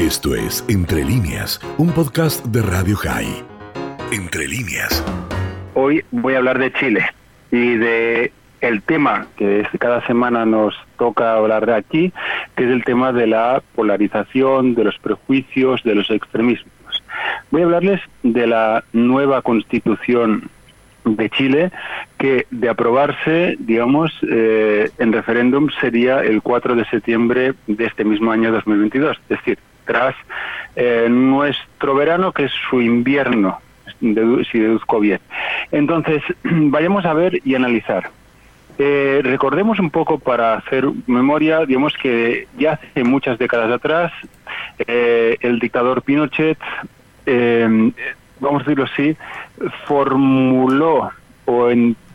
Esto es Entre líneas, un podcast de Radio High. Entre líneas. Hoy voy a hablar de Chile y de el tema que cada semana nos toca hablar de aquí, que es el tema de la polarización, de los prejuicios, de los extremismos. Voy a hablarles de la nueva constitución de Chile que de aprobarse, digamos, eh, en referéndum sería el 4 de septiembre de este mismo año 2022, es decir, tras eh, nuestro verano que es su invierno, si deduzco bien. Entonces, vayamos a ver y analizar. Eh, recordemos un poco para hacer memoria, digamos que ya hace muchas décadas atrás, el dictador Pinochet vamos a decirlo así, formuló o,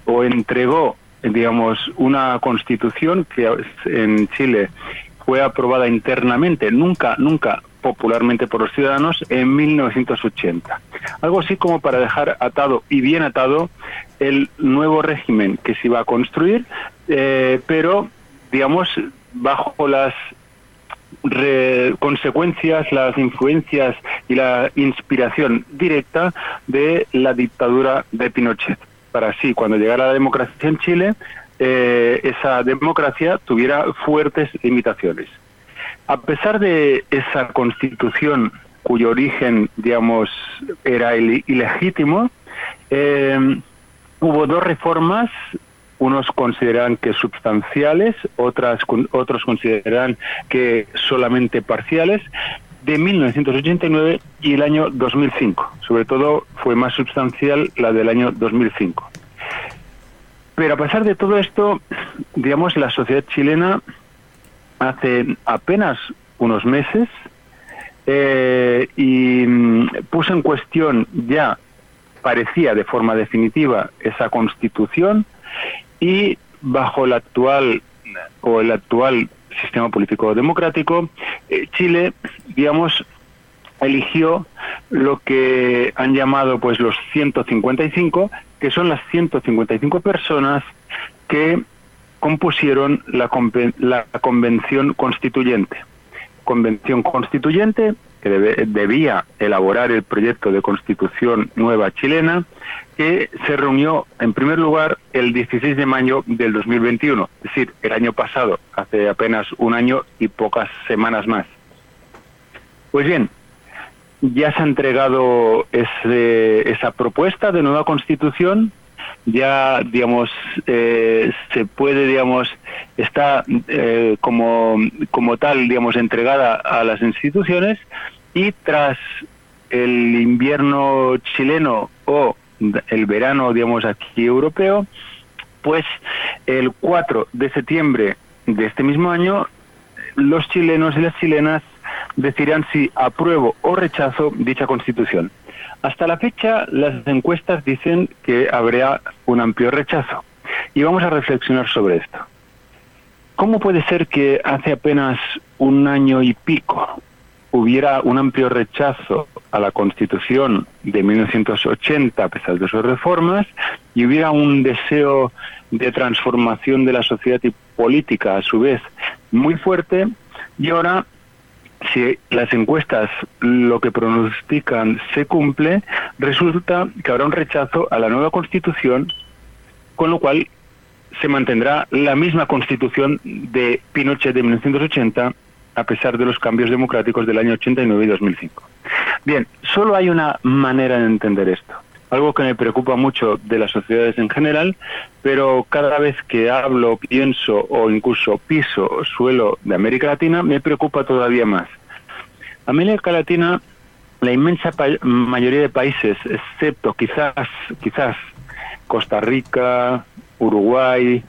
o entregó, digamos, una constitución que en Chile fue aprobada internamente, nunca, nunca popularmente por los ciudadanos en 1980. Algo así como para dejar atado y bien atado el nuevo régimen que se iba a construir, eh, pero digamos bajo las consecuencias, las influencias y la inspiración directa de la dictadura de Pinochet. Para así, cuando llegara la democracia en Chile, eh, esa democracia tuviera fuertes limitaciones. A pesar de esa constitución cuyo origen, digamos, era ilegítimo, eh, hubo dos reformas unos consideran que sustanciales, otras, otros consideran que solamente parciales, de 1989 y el año 2005. Sobre todo fue más sustancial la del año 2005. Pero a pesar de todo esto, digamos, la sociedad chilena hace apenas unos meses eh, y mm, puso en cuestión ya parecía de forma definitiva esa constitución y bajo el actual o el actual sistema político democrático, eh, Chile, digamos, eligió lo que han llamado pues los 155, que son las 155 personas que compusieron la, la convención constituyente. Convención constituyente que debía elaborar el proyecto de constitución nueva chilena, que se reunió en primer lugar el 16 de mayo del 2021, es decir, el año pasado, hace apenas un año y pocas semanas más. Pues bien, ya se ha entregado esa propuesta de nueva constitución, ya, digamos, eh, se puede, digamos, está eh, como, como tal, digamos, entregada a las instituciones y tras el invierno chileno o el verano, digamos, aquí europeo, pues el 4 de septiembre de este mismo año, los chilenos y las chilenas decidirán si apruebo o rechazo dicha constitución. Hasta la fecha, las encuestas dicen que habría un amplio rechazo. Y vamos a reflexionar sobre esto. ¿Cómo puede ser que hace apenas un año y pico hubiera un amplio rechazo a la Constitución de 1980 a pesar de sus reformas y hubiera un deseo de transformación de la sociedad y política a su vez muy fuerte y ahora si las encuestas lo que pronostican se cumple, resulta que habrá un rechazo a la nueva constitución, con lo cual se mantendrá la misma constitución de Pinochet de 1980 a pesar de los cambios democráticos del año 89 y 2005. Bien, solo hay una manera de entender esto. Algo que me preocupa mucho de las sociedades en general, pero cada vez que hablo, pienso o incluso piso suelo de América Latina, me preocupa todavía más. América Latina, la inmensa mayoría de países, excepto quizás, quizás Costa Rica, Uruguay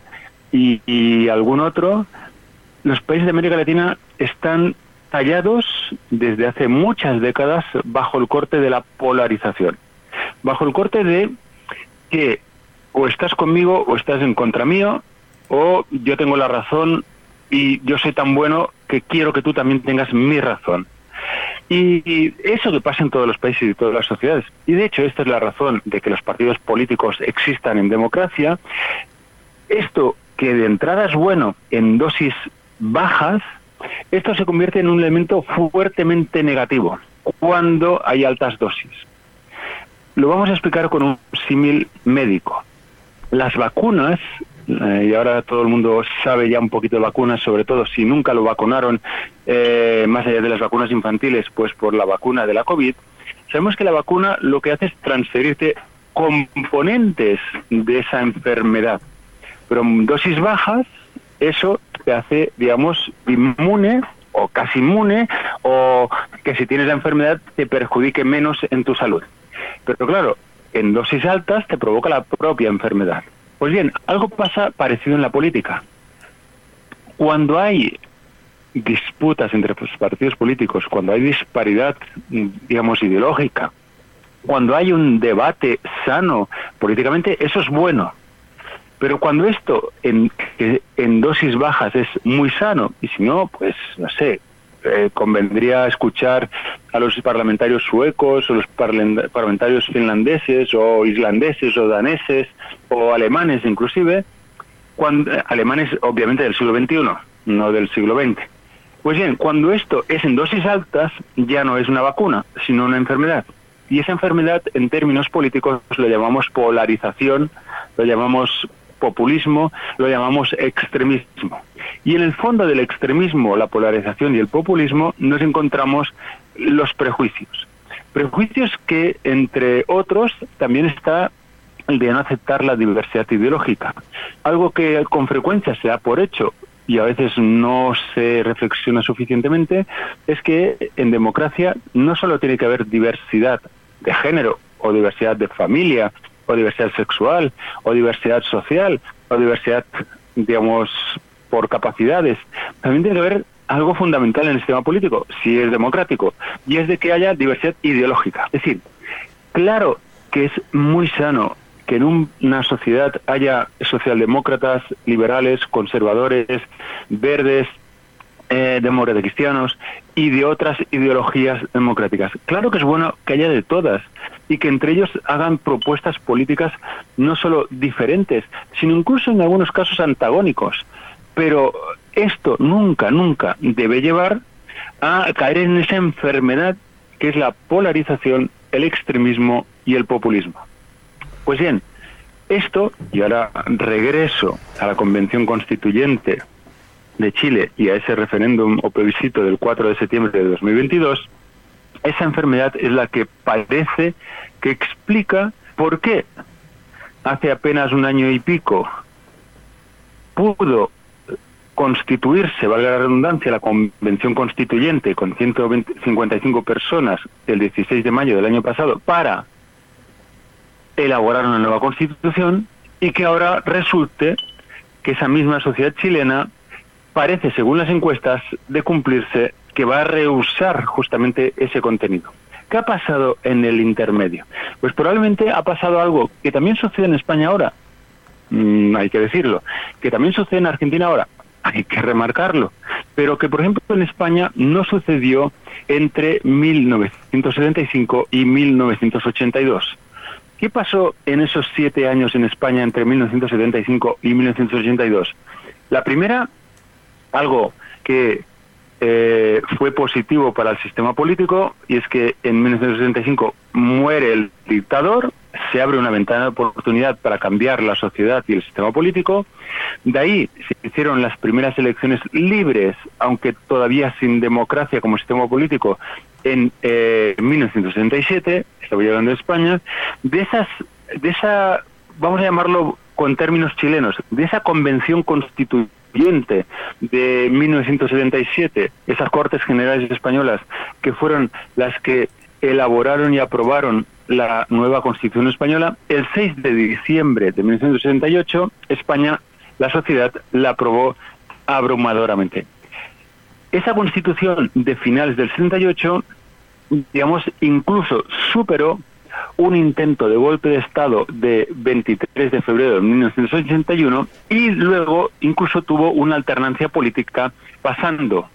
y algún otro, los países de América Latina están tallados desde hace muchas décadas bajo el corte de la polarización, bajo el corte de que o estás conmigo o estás en contra mío, o yo tengo la razón y yo soy tan bueno que quiero que tú también tengas mi razón. Y eso que pasa en todos los países y todas las sociedades. Y de hecho esta es la razón de que los partidos políticos existan en democracia. Esto que de entrada es bueno en dosis bajas, Esto se convierte en un elemento fuertemente negativo cuando hay altas dosis. Lo vamos a explicar con un símil médico. Las vacunas, eh, y ahora todo el mundo sabe ya un poquito de vacunas, sobre todo si nunca lo vacunaron, eh, más allá de las vacunas infantiles, pues por la vacuna de la COVID, sabemos que la vacuna lo que hace es transferirte componentes de esa enfermedad. Pero en dosis bajas, eso te hace, digamos, inmune o casi inmune o que si tienes la enfermedad te perjudique menos en tu salud. Pero claro, en dosis altas te provoca la propia enfermedad. Pues bien, algo pasa parecido en la política. Cuando hay disputas entre los partidos políticos, cuando hay disparidad, digamos, ideológica, cuando hay un debate sano políticamente, eso es bueno. Pero cuando esto en, en dosis bajas es muy sano, y si no, pues no sé, eh, convendría escuchar a los parlamentarios suecos o los parlamentarios finlandeses o islandeses o daneses o alemanes inclusive, eh, alemanes obviamente del siglo XXI, no del siglo XX. Pues bien, cuando esto es en dosis altas, ya no es una vacuna, sino una enfermedad. Y esa enfermedad, en términos políticos, lo llamamos polarización, lo llamamos populismo, lo llamamos extremismo. Y en el fondo del extremismo, la polarización y el populismo nos encontramos los prejuicios. Prejuicios que, entre otros, también está el de no aceptar la diversidad ideológica. Algo que con frecuencia se da por hecho y a veces no se reflexiona suficientemente, es que en democracia no solo tiene que haber diversidad de género o diversidad de familia o diversidad sexual o diversidad social o diversidad, digamos, por capacidades. También tiene que haber algo fundamental en el sistema político, si es democrático, y es de que haya diversidad ideológica. Es decir, claro que es muy sano que en una sociedad haya socialdemócratas, liberales, conservadores, verdes, eh, de cristianos y de otras ideologías democráticas. Claro que es bueno que haya de todas y que entre ellos hagan propuestas políticas no solo diferentes, sino incluso en algunos casos antagónicos. Pero esto nunca, nunca debe llevar a caer en esa enfermedad que es la polarización, el extremismo y el populismo. Pues bien, esto, y ahora regreso a la Convención Constituyente de Chile y a ese referéndum o plebiscito del 4 de septiembre de 2022, esa enfermedad es la que parece que explica por qué hace apenas un año y pico pudo constituirse, valga la redundancia, la convención constituyente con 155 personas el 16 de mayo del año pasado para elaborar una nueva constitución y que ahora resulte que esa misma sociedad chilena parece, según las encuestas, de cumplirse que va a rehusar justamente ese contenido. ¿Qué ha pasado en el intermedio? Pues probablemente ha pasado algo que también sucede en España ahora, mm, hay que decirlo, que también sucede en Argentina ahora, hay que remarcarlo, pero que por ejemplo en España no sucedió entre 1975 y 1982. ¿Qué pasó en esos siete años en España entre 1975 y 1982? La primera, algo que eh, fue positivo para el sistema político y es que en 1965 muere el dictador, se abre una ventana de oportunidad para cambiar la sociedad y el sistema político. De ahí se hicieron las primeras elecciones libres, aunque todavía sin democracia como sistema político, en eh, 1967, estaba hablando de España, de esas, de esa, vamos a llamarlo con términos chilenos, de esa convención constitucional de 1977, esas Cortes Generales Españolas, que fueron las que elaboraron y aprobaron la nueva Constitución española, el 6 de diciembre de 1978, España, la sociedad, la aprobó abrumadoramente. Esa Constitución de finales del 78, digamos, incluso superó un intento de golpe de Estado de 23 de febrero de 1981 y luego incluso tuvo una alternancia política pasando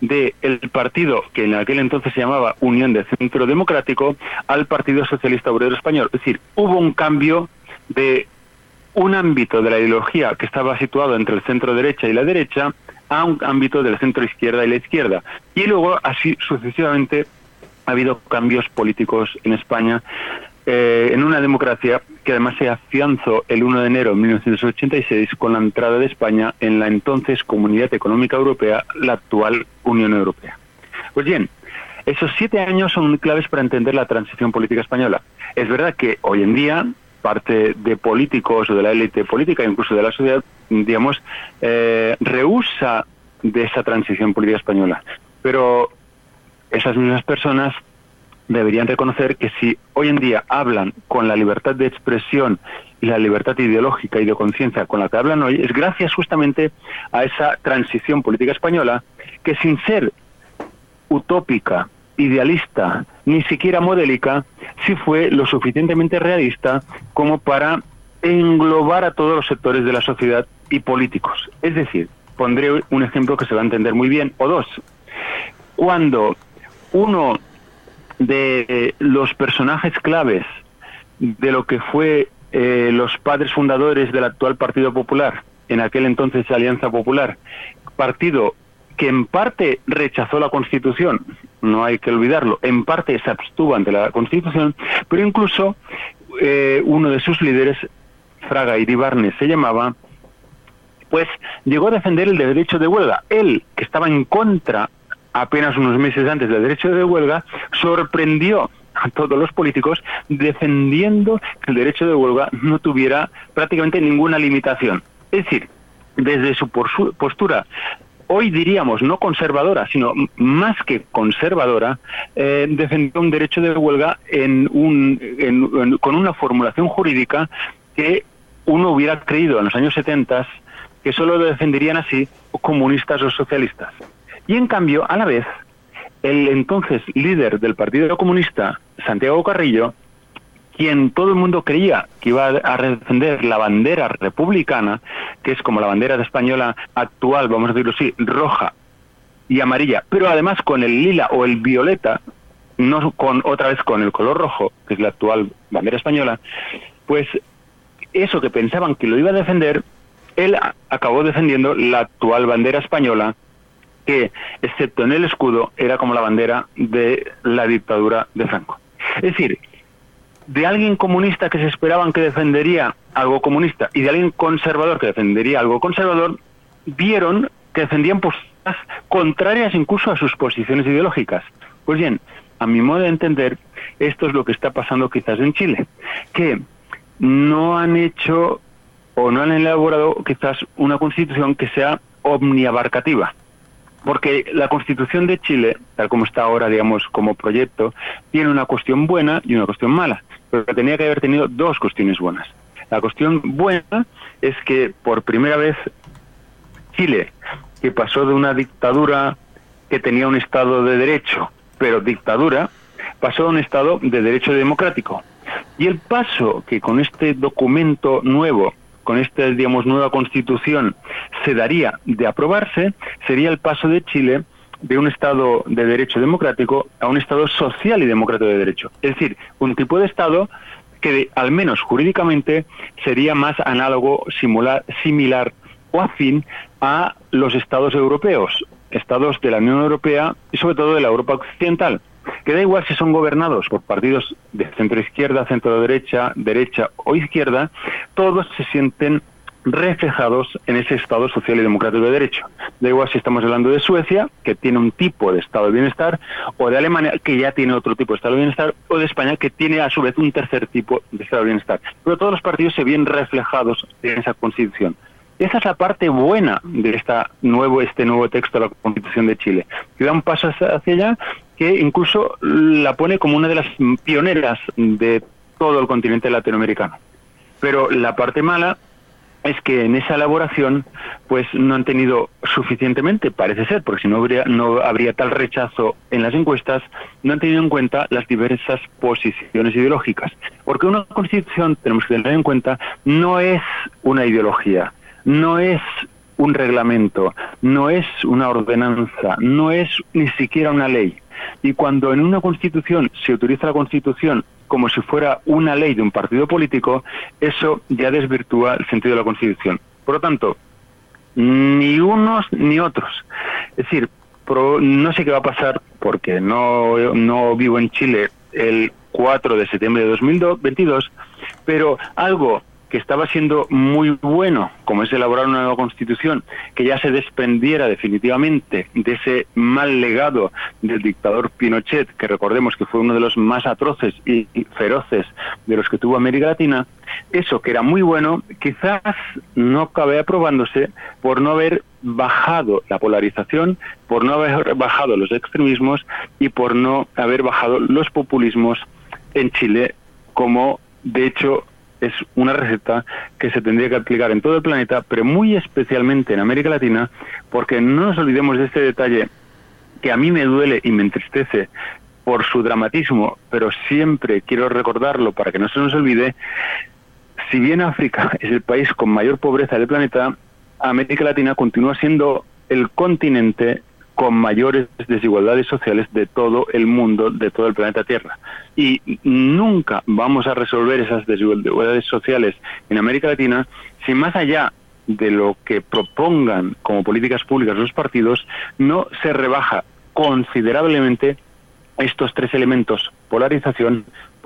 del el partido que en aquel entonces se llamaba Unión de Centro Democrático al Partido Socialista Obrero Español. Es decir, hubo un cambio de un ámbito de la ideología que estaba situado entre el centro derecha y la derecha a un ámbito del centro izquierda y la izquierda. Y luego, así sucesivamente, ha habido cambios políticos en España eh, en una democracia que además se afianzó el 1 de enero de 1986 con la entrada de España en la entonces Comunidad Económica Europea, la actual Unión Europea. Pues bien, esos siete años son claves para entender la transición política española. Es verdad que hoy en día parte de políticos o de la élite política, incluso de la sociedad, digamos, eh, rehúsa de esa transición política española. Pero esas mismas personas deberían reconocer que si hoy en día hablan con la libertad de expresión y la libertad ideológica y de conciencia con la que hablan hoy, es gracias justamente a esa transición política española que sin ser utópica, idealista, ni siquiera modélica, sí fue lo suficientemente realista como para englobar a todos los sectores de la sociedad y políticos. Es decir, pondré un ejemplo que se va a entender muy bien, o dos. Cuando uno de los personajes claves de lo que fue eh, los padres fundadores del actual Partido Popular, en aquel entonces Alianza Popular, partido que en parte rechazó la Constitución, no hay que olvidarlo, en parte se abstuvo ante la Constitución, pero incluso eh, uno de sus líderes, Fraga Iribarne se llamaba, pues llegó a defender el derecho de huelga. Él, que estaba en contra apenas unos meses antes del derecho de huelga, sorprendió a todos los políticos defendiendo que el derecho de huelga no tuviera prácticamente ninguna limitación. Es decir, desde su postura hoy diríamos no conservadora, sino más que conservadora, eh, defendió un derecho de huelga en un, con una formulación jurídica que uno hubiera creído en los años 70 que solo lo defenderían así comunistas o socialistas. Y en cambio, a la vez, el entonces líder del Partido Comunista, Santiago Carrillo, quien todo el mundo creía que iba a defender la bandera republicana, que es como la bandera española actual, vamos a decirlo así, roja y amarilla, pero además con el lila o el violeta, no con otra vez con el color rojo, que es la actual bandera española, pues eso que pensaban que lo iba a defender, él acabó defendiendo la actual bandera española, que, excepto en el escudo, era como la bandera de la dictadura de Franco. Es decir, de alguien comunista que se esperaban que defendería algo comunista y de alguien conservador que defendería algo conservador, vieron que defendían posturas contrarias incluso a sus posiciones ideológicas. Pues bien, a mi modo de entender, esto es lo que está pasando quizás en Chile, que no han hecho o no han elaborado quizás una constitución que sea omniabarcativa porque la Constitución de Chile, tal como está ahora, digamos, como proyecto, tiene una cuestión buena y una cuestión mala, pero tenía que haber tenido dos cuestiones buenas. La cuestión buena es que por primera vez Chile, que pasó de una dictadura que tenía un Estado de derecho, pero dictadura, pasó a un Estado de derecho democrático. Y el paso que con este documento nuevo con esta, digamos, nueva constitución se daría de aprobarse, sería el paso de Chile de un Estado de derecho democrático a un Estado social y democrático de derecho. Es decir, un tipo de Estado que, al menos jurídicamente, sería más análogo, similar o afín a los Estados europeos, Estados de la Unión Europea y sobre todo de la Europa occidental que da igual si son gobernados por partidos de centro izquierda, centro derecha, derecha o izquierda, todos se sienten reflejados en ese Estado social y democrático de derecho. Da igual si estamos hablando de Suecia, que tiene un tipo de Estado de bienestar, o de Alemania, que ya tiene otro tipo de Estado de bienestar, o de España, que tiene a su vez un tercer tipo de Estado de bienestar. Pero todos los partidos se ven reflejados en esa Constitución. Esa es la parte buena de esta nuevo, este nuevo texto de la Constitución de Chile, que da un paso hacia allá que incluso la pone como una de las pioneras de todo el continente latinoamericano. Pero la parte mala es que en esa elaboración pues no han tenido suficientemente, parece ser, porque si no habría, no habría tal rechazo en las encuestas, no han tenido en cuenta las diversas posiciones ideológicas. Porque una constitución, tenemos que tener en cuenta, no es una ideología, no es un reglamento, no es una ordenanza, no es ni siquiera una ley. Y cuando en una constitución se utiliza la constitución como si fuera una ley de un partido político, eso ya desvirtúa el sentido de la constitución. Por lo tanto, ni unos ni otros. Es decir, no sé qué va a pasar porque no, no vivo en Chile el 4 de septiembre de 2022, pero algo estaba siendo muy bueno, como es elaborar una nueva constitución, que ya se desprendiera definitivamente de ese mal legado del dictador Pinochet, que recordemos que fue uno de los más atroces y feroces de los que tuvo América Latina, eso que era muy bueno, quizás no acabe aprobándose por no haber bajado la polarización, por no haber bajado los extremismos y por no haber bajado los populismos en Chile, como de hecho es una receta que se tendría que aplicar en todo el planeta, pero muy especialmente en América Latina, porque no nos olvidemos de este detalle que a mí me duele y me entristece por su dramatismo, pero siempre quiero recordarlo para que no se nos olvide, si bien África es el país con mayor pobreza del planeta, América Latina continúa siendo el continente con mayores desigualdades sociales de todo el mundo, de todo el planeta Tierra. Y nunca vamos a resolver esas desigualdades sociales en América Latina si más allá de lo que propongan como políticas públicas los partidos, no se rebaja considerablemente estos tres elementos, polarización,